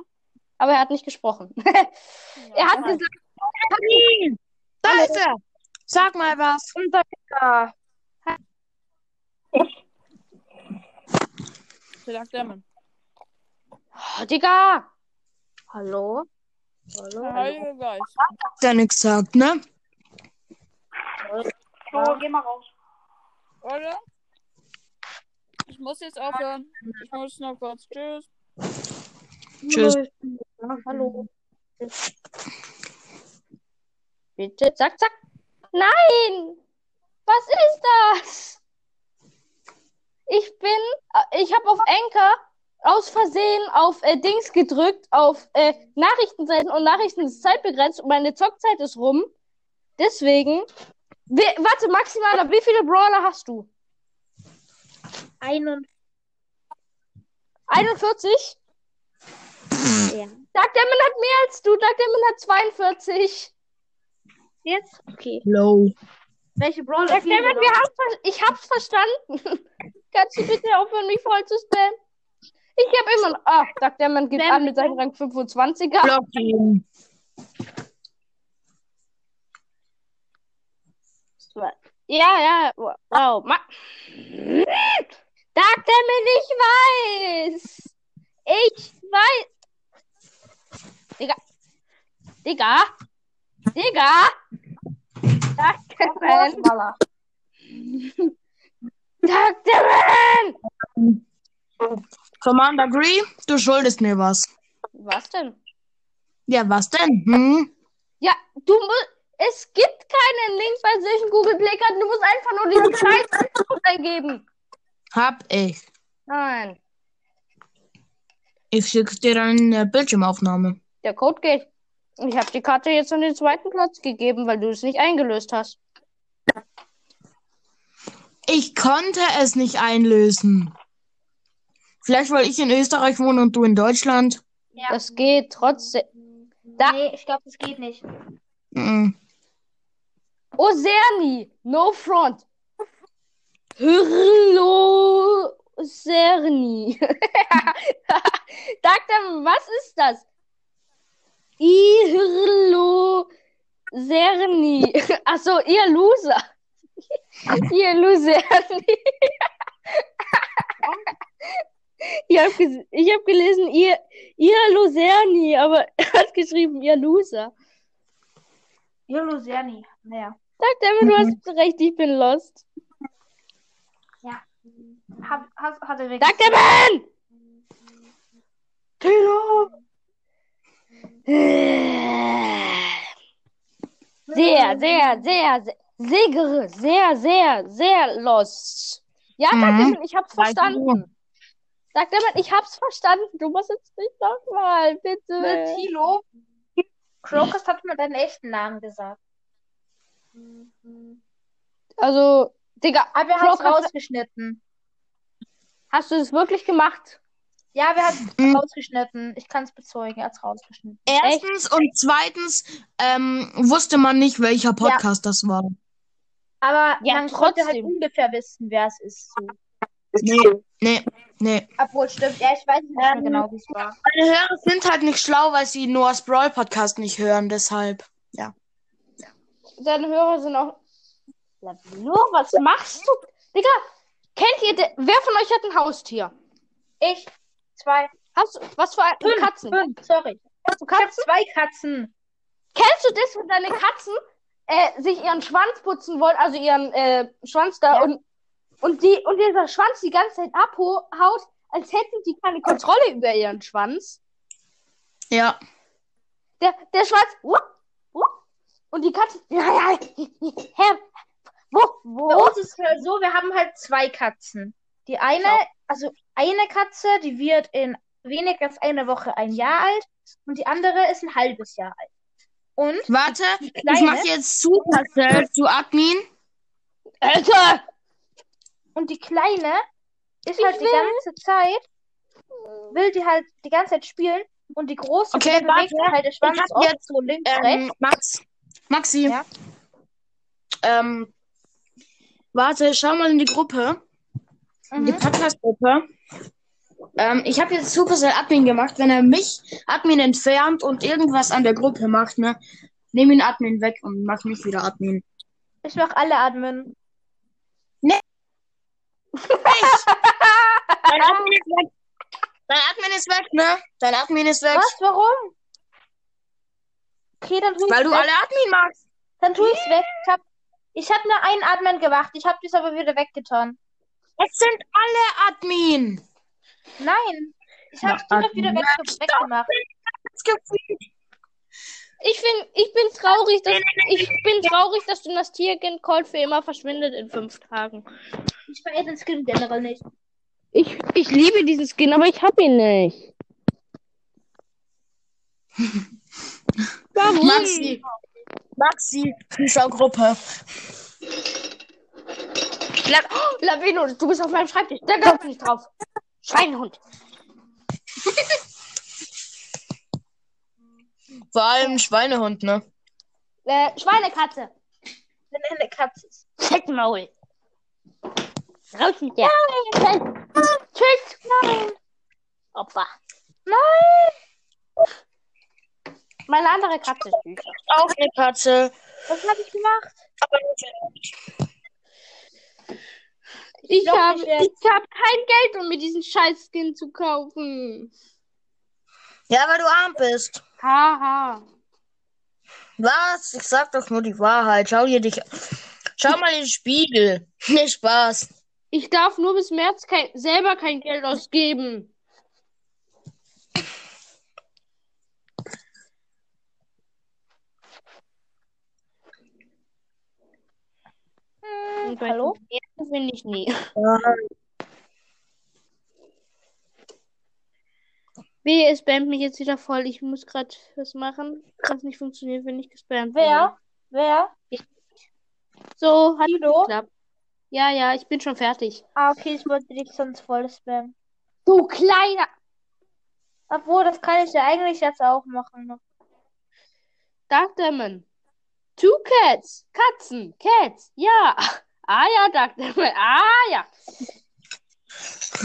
A: Aber er hat nicht gesprochen. [laughs] er hat gesagt,
F: Da ist er. [laughs] Sag mal was.
A: ja.
C: Vielleicht Demon.
A: Oh, Digga.
E: Hallo?
C: Der Heilige Geist.
F: Der nichts sagt, ne?
E: So, geh mal raus.
C: Oder? Ich muss jetzt aufhören. Ich muss noch kurz. Tschüss.
F: Tschüss.
A: Hallo. Bitte, zack, zack. Nein! Was ist das? Ich bin, äh, ich habe auf Anchor aus Versehen auf äh, Dings gedrückt, auf äh, Nachrichtenseiten und Nachrichten ist zeitbegrenzt und meine Zockzeit ist rum. Deswegen, we warte, maximal, wie viele Brawler hast du?
E: Ein und
A: 41?
E: ja.
A: Dark Demon hat mehr als du, Dark Demon hat 42.
E: Jetzt? Okay.
F: Low.
E: Welche Brawler
A: Dark Demon, wir haben ich hab's verstanden. [laughs] Kannst du bitte aufhören, mich voll zu spammen? Ich hab immer noch. Ah, Dark Demon gibt
E: Spam
A: an mit seinem Rang 25er.
F: Block ihn.
A: Ja, ja, wow. Ma Dark Demon, ich weiß. Ich weiß. Digga. Digga. Digga. Dark Demon. Dark Demon.
F: Commander Gree, du schuldest mir was.
A: Was denn?
F: Ja, was denn? Hm?
A: Ja, du musst. Es gibt keinen Link bei solchen Google Play Karten. Du musst einfach nur diesen [laughs] scheiß Code eingeben.
F: Hab ich.
A: Nein.
F: Ich schick's dir der Bildschirmaufnahme.
A: Der Code geht. Ich habe die Karte jetzt an den zweiten Platz gegeben, weil du es nicht eingelöst hast.
F: Ich konnte es nicht einlösen. Vielleicht, weil ich in Österreich wohne und du in Deutschland.
E: Ja.
A: Das geht trotzdem. Da-
E: Nee, ich glaube, das geht nicht.
F: Mhm.
A: Oserni, no front. Hyrlo Serni. [laughs] Sagt er, was ist das? Ihirlo Serni. [laughs] Achso, ihr Loser. [laughs] ihr Loserni. Ich habe ich hab gelesen, ihr, ihr Loserni, aber [laughs] er hat geschrieben, ihr Loser.
E: Jolo Serni. Naja.
A: Sagt er, du hast recht, ich bin lost.
E: Hab, hast, hat er wirklich.
A: Sagt er, man!
E: Tilo!
A: Sehr, sehr, sehr, sehr, sehr, sehr, sehr, sehr lost. Ja,
F: Mhm.
A: Ich hab's
F: Weißt du
A: verstanden. Dackelmann, ich hab's verstanden. Du musst jetzt nicht nochmal, bitte.
E: Ne, Tilo. Crocus hat mir deinen echten Namen gesagt.
A: Also, Digga,
E: Aber er hat's
A: Crocus-
E: rausgeschnitten.
A: hast du es wirklich gemacht?
E: Ja, wir haben
F: Mhm.
E: rausgeschnitten. Ich kann es bezeugen, er hat's rausgeschnitten.
F: Erstens und zweitens ähm, wusste man nicht, welcher Podcast das war.
E: Aber
A: Ja,
E: man konnte halt
A: trotzdem.
E: ungefähr wissen, wer es ist. So.
F: Nee, nee, nee.
E: Obwohl, stimmt. Ja, ich weiß nicht mehr genau, wie es war.
F: Meine Hörer sind halt nicht schlau, weil sie Noahs Brawl Podcast nicht hören, deshalb.
A: Deine Hörer sind auch. Lavino, was machst du? Digga, kennt ihr, de... wer von euch hat ein Haustier?
E: Ich, zwei,
A: Hast du, was für ein
E: fünf,
A: Katzen?
E: fünf, sorry.
A: Hast du
E: Ich habe
A: Katzen?
E: zwei Katzen.
A: Kennst du das, wenn deine Katzen äh, sich ihren Schwanz putzen wollen, also ihren äh, Schwanz da
E: Ja.
A: und, und, die, und dieser Schwanz die ganze Zeit abhaut, als hätten die keine Kontrolle über ihren Schwanz?
F: Ja.
A: Der, der Schwanz, wupp, wupp, und die Katze, ja, ja, hä, wo,
E: Bei
A: wo?
E: uns ist es halt so, wir haben halt zwei Katzen. Die eine, also eine Katze, die wird in weniger als einer Woche ein Jahr alt und die andere ist ein halbes Jahr alt. Und
F: Warte,
E: die
F: ich
E: kleine,
F: mache jetzt Supercell zu Admin.
A: Alter!
E: Und die kleine ist
A: Ich
E: halt die ganze Zeit, will die halt die ganze Zeit spielen und die große,
F: Okay,
E: bewegt
F: warte.
E: halt der Schwanz
F: jetzt,
E: so links,
F: Ähm,
E: rechts.
F: Max, Maxi.
E: Ja?
F: Ähm, warte, schau mal in die Gruppe, in die
E: Mhm.
F: Podcast-Gruppe. Ähm, ich habe jetzt Supercell Admin gemacht. Wenn er mich Admin entfernt und irgendwas an der Gruppe macht, ne, nehm ihn Admin weg und mach mich wieder Admin.
E: Ich mach alle Admin. [laughs]
F: Dein Admin ist weg. Dein Admin ist weg, ne? Dein Admin ist weg.
E: Was? Warum? Okay, dann tu
F: Weil du
E: weg.
F: alle Admin magst.
E: Dann tu ich's weg. Ich hab, ich hab nur einen Admin gemacht. Ich hab dies aber wieder weggetan.
F: Es sind alle Admin.
E: Nein. Ich hab's
F: Na,
E: wieder
F: Admin.
E: weg, weggemacht.
F: Das Gefühl.
A: Ich find, ich bin traurig, dass, ich bin traurig, dass Dynastier-Agent Cold für immer verschwindet in fünf Tagen.
E: Ich feiere den Skin generell nicht.
A: Ich, ich liebe diesen Skin, aber ich hab ihn nicht. [laughs] Warum?
F: Maxi. Maxi, Zuschauergruppe.
A: La oh, Lavino, du bist auf meinem Schreibtisch. Da du nicht drauf. Schweinehund. [laughs]
F: Vor allem Schweinehund, ne?
A: Äh, Schweinekatze.
E: Wenn er eine Katze ist.
A: Fettmaul. Raus mit dir. Tschüss. Tschüss. Nein. Opfer.
E: Nein!
A: Meine andere Katze ist.
F: Auch eine Katze.
E: Was habe ich gemacht?
F: Aber nicht
A: Ich habe hab kein Geld, um mir diesen Scheiß-Skin zu kaufen.
F: Ja, weil du arm bist.
A: Haha.
F: Was? Ich sag doch nur die Wahrheit. Schau dir dich. Schau mal in den Spiegel. [laughs] Nee, Spaß.
A: Ich darf nur bis März kein, selber kein Geld ausgeben. Und bei
E: hallo?
A: Bin ich nie. Wehe, es spammt mich jetzt wieder voll. Ich muss gerade was machen, was nicht funktioniert, wenn ich gespammt
E: Wer? Wer?
A: werde. So, hat
E: Tilo?
A: geklappt. Ja, ja, ich bin schon fertig.
E: Ah, okay, ich wollte dich sonst voll spammen.
A: Du kleiner.
E: Obwohl, das kann ich ja eigentlich jetzt auch machen.
A: Duckdemon. Two cats. Katzen. Cats. Ja. Ah ja, Duckdemon. Ah ja.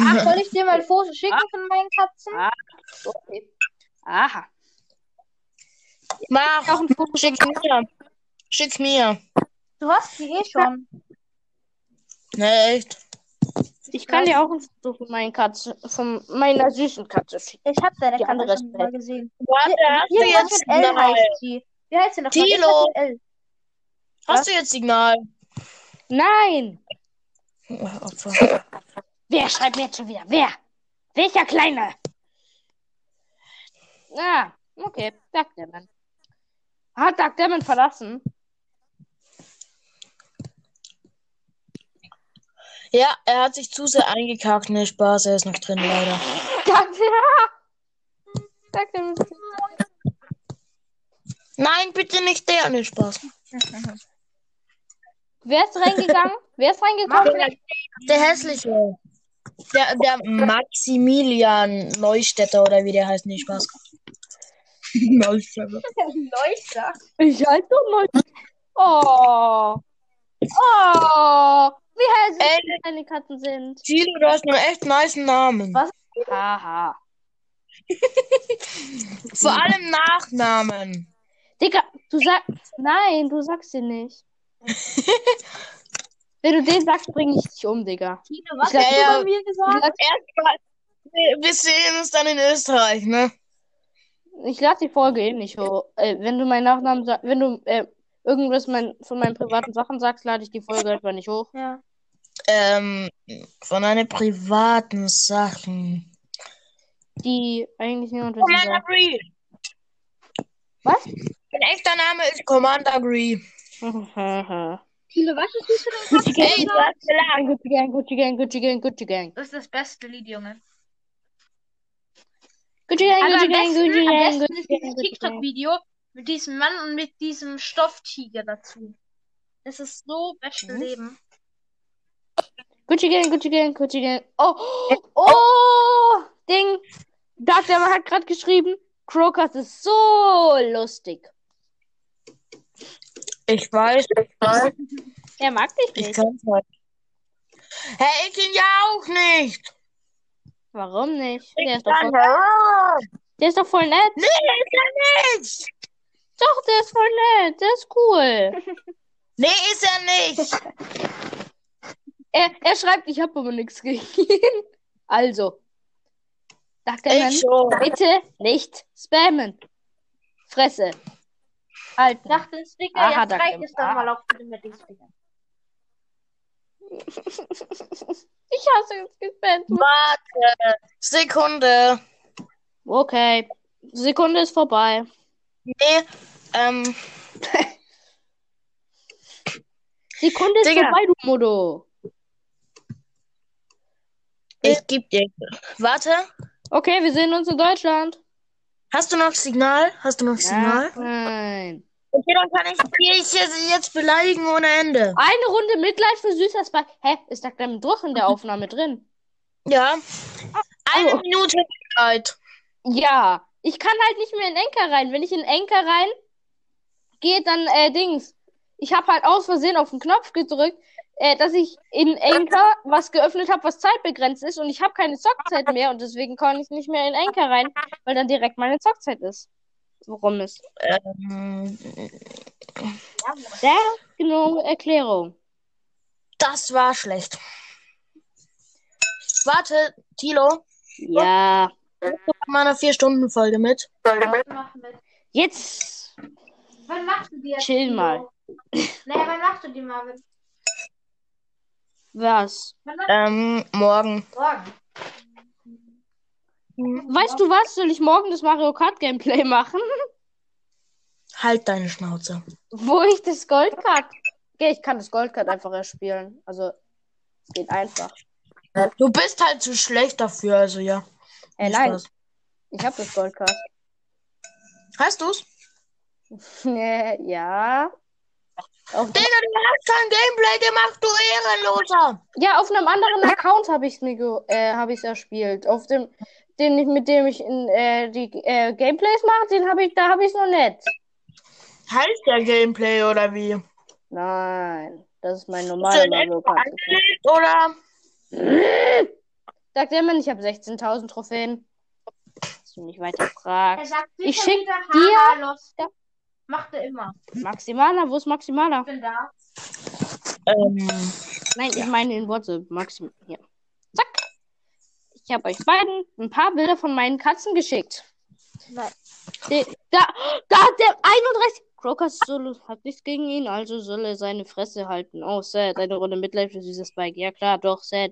E: Ach, soll ich dir mal ein Foto schicken von meinen Katzen?
A: Okay. Aha.
F: Mach.
A: Auch ein Foto.
F: Schick's mir. Schick's mir.
E: Du hast die eh schon.
F: Ne, echt.
A: Ich kann dir auch ein Foto von meinen Katze, von meiner süßen Katze schicken.
E: Ich hab deine
A: Die
E: Katze
A: andere
E: schon mal gesehen.
F: Warte, hast du jetzt
E: L
F: Signal?
E: heißt sie. Wie heißt sie noch?
F: Tilo. Hast du jetzt Signal?
A: Nein.
F: Opfer.
A: Wer schreibt mir jetzt schon wieder? Wer? Welcher Kleine? Ah, okay. Duckdemon. Hat Duckdemon verlassen?
F: Ja, er hat sich zu sehr eingekackt. Ne, Spaß, er ist noch drin, leider. [laughs]
A: Duckdemon. Duckdemon.
F: Nein, bitte nicht der. Ne, Spaß.
A: Wer ist reingegangen? [laughs] Wer ist reingekommen?
F: Der hässliche. Der, der Maximilian Neustädter oder wie der heißt. Nee, Spaß. Neustädter. [laughs]
E: Leuchter.
A: Ich halt doch mal. Oh. Oh. Wie hässlich
F: Ey.
A: deine Katzen sind.
F: Tilo, du hast einen echt nice Namen.
E: Was?
A: Haha. [laughs]
F: Vor allem Nachnamen.
A: Digga, du sagst. Nein, du sagst ihn nicht. [laughs] Wenn du den sagst, bringe ich dich um, Digga.
E: Tino, was
A: Ich
E: hast
F: glaub-
E: du
F: Ja,
E: bei mir gesagt?
F: Erstmal, wir sehen uns dann in Österreich, ne?
A: Ich lade die Folge eh nicht hoch. Äh, wenn du meinen Nachnamen sagst, wenn du äh, irgendwas mein, von meinen privaten Sachen sagst, lade ich die Folge etwa nicht hoch.
E: Ja.
F: Ähm, von deinen privaten Sachen.
A: Die eigentlich niemand wissen
F: Commander. Gree.
A: Was?
F: Mein echter Name ist Commander Gree. [laughs]
E: Tilo, was ist das für ein
A: Gucci
F: Ey,
A: Gang,
F: du hast gelacht.
A: Gucci Gang, Gucci Gang, Gucci Gang, Gucci Gang.
E: Das ist das beste Lied, Junge.
A: Gucci Gang,
E: Aber
A: Gucci
E: am
A: Gang,
E: besten,
A: Gucci Gang, Gucci Gang.
E: TikTok-Video mit diesem Mann und mit diesem Stofftiger dazu. Das ist so beste
A: Mhm.
E: Leben.
A: Gucci Gang, Gucci Gang, Gucci Gang. Oh, oh, Ding. Dark Demon hat gerade geschrieben, Crocus ist so lustig.
F: Ich weiß, ich weiß. [laughs]
A: Er mag dich
F: Ich
A: nicht.
F: kann's halt. Hey, ich ihn ja auch nicht.
A: Warum nicht? Der ist, voll, der ist doch voll nett.
F: nee, ist er nicht.
A: Doch, der ist voll nett. Der ist cool. [laughs]
F: Nee, ist er nicht. [laughs]
A: er, er schreibt, ich habe aber nichts gegen ihn. Also.
F: Ich schon.
A: bitte nicht spammen. Fresse. Halten.
E: Nach den Sticker,
A: Aha,
E: jetzt
A: danke.
E: reicht es dann mal bitte mit den Stickern. [laughs]
A: Ich hasse jetzt gespammt.
F: Warte. Sekunde.
A: Okay. Sekunde ist vorbei.
F: Nee, ähm,
A: Sekunde ist
F: Digga.
A: vorbei, du Modo.
F: ich geb dir. Warte.
A: Okay, wir sehen uns in Deutschland.
F: Hast du noch Signal? Hast du noch Signal?
A: Nein.
F: Okay, dann kann ich dich jetzt, beleidigen ohne Ende.
A: Eine Runde Mitleid für süßer Spike. Hä, ist da gleich durch in der Aufnahme drin?
F: Ja. Eine
A: Oh.
F: Minute Zeit.
A: Ja. Ich kann halt nicht mehr in Enker rein. Wenn ich in Enker rein gehe, dann äh, Dings. Ich habe halt aus Versehen auf den Knopf gedrückt, äh, dass ich in Enker was geöffnet habe, was zeitbegrenzt ist und ich habe keine Zockzeit mehr und deswegen kann ich nicht mehr in Enker rein, weil dann direkt meine Zockzeit ist. Warum ist?
F: Ähm,
A: Sehr genaue Erklärung.
F: das war schlecht. Warte, Tilo,
A: Ja.
F: bei meiner 4-Stunden-Folge mit.
E: Mach mit.
A: Jetzt
E: Wann machst du die jetzt?
A: Chill
E: Tilo?
A: mal.
E: Naja, wann machst du die, Marvin?
A: was?
F: Ähm, morgen.
E: morgen?
A: Weißt du was? Soll ich morgen das Mario Kart Gameplay machen?
F: Halt deine Schnauze.
A: Wo ich das Goldcard. Okay, ich kann das Goldcard einfach erspielen. Also, es geht einfach.
F: Du bist halt zu schlecht dafür, also ja. Viel
A: nein,
F: Spaß.
A: ich habe das Goldcard.
F: Hast du's? [laughs]
A: Äh, ja. Auf,
F: Digga, du hast kein Gameplay gemacht, du Ehrenloser.
A: ja, auf einem anderen Account habe ich es äh, erspielt. Auf dem, den ich, mit dem ich in, äh, die äh, Gameplays mache, den habe ich, da habe ich es noch nicht.
F: Heißt der Gameplay oder wie?
A: Nein, das ist mein
F: Hast
A: normaler Mario Kart.
F: oder? [sniffs]
A: Sagt der Mann, ich habe 16.000 Trophäen. Dass du mich weiter
E: Er sagt
A: Ich
E: sicher
A: schick
E: wieder
A: dir-. Ja.
E: Macht er immer.
A: Maximaler, wo ist Maximaler?
E: Ich bin da.
F: Ähm,
A: Nein, ich meine in WhatsApp. Maxim. Hier. Ich habe euch beiden ein paar Bilder von meinen Katzen geschickt.
E: Nein.
A: Da, da hat der 31. Crocus Solo hat nichts gegen ihn, also soll er seine Fresse halten. Oh, Sad. Eine Runde Mitleid für dieses Spike. Ja, klar, doch, Sad.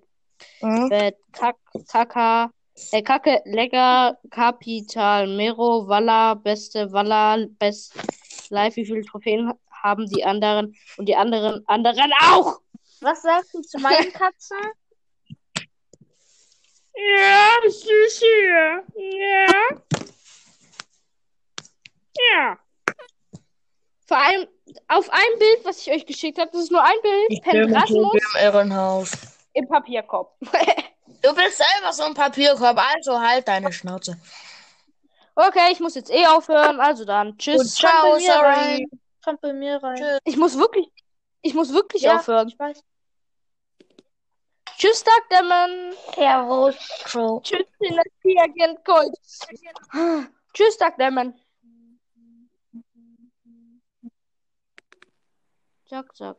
F: mhm.
A: Bad, Kack, Kaka, äh, Kacke, Lecker, Kapital, Mero, Walla, Beste, Walla, Best, Live, wie viele Trophäen haben die anderen und die anderen, anderen auch?
E: Was sagst du zu meinen [laughs] Katzen?
A: Ja, süß hier. Ja. Ja. Vor allem auf einem Bild, was ich euch geschickt habe, das ist nur ein Bild,
F: Ich bin im Irrenhaus.
A: im Papierkorb. [laughs]
F: Du bist selber so ein Papierkorb, also halt deine Schnauze.
A: Okay, ich muss jetzt eh aufhören, also dann tschüss.
F: Und ciao, sorry.
E: rein. Kommt bei mir rein.
F: Tschüss.
A: Ich muss wirklich, ich muss wirklich
E: Ja.
A: aufhören.
E: Ich weiß.
A: Tschüss, Duckdemon.
E: Servus. Crow.
A: Tschüss, Energieagent Gold. Tschüss, Duckdemon. Zack, zack.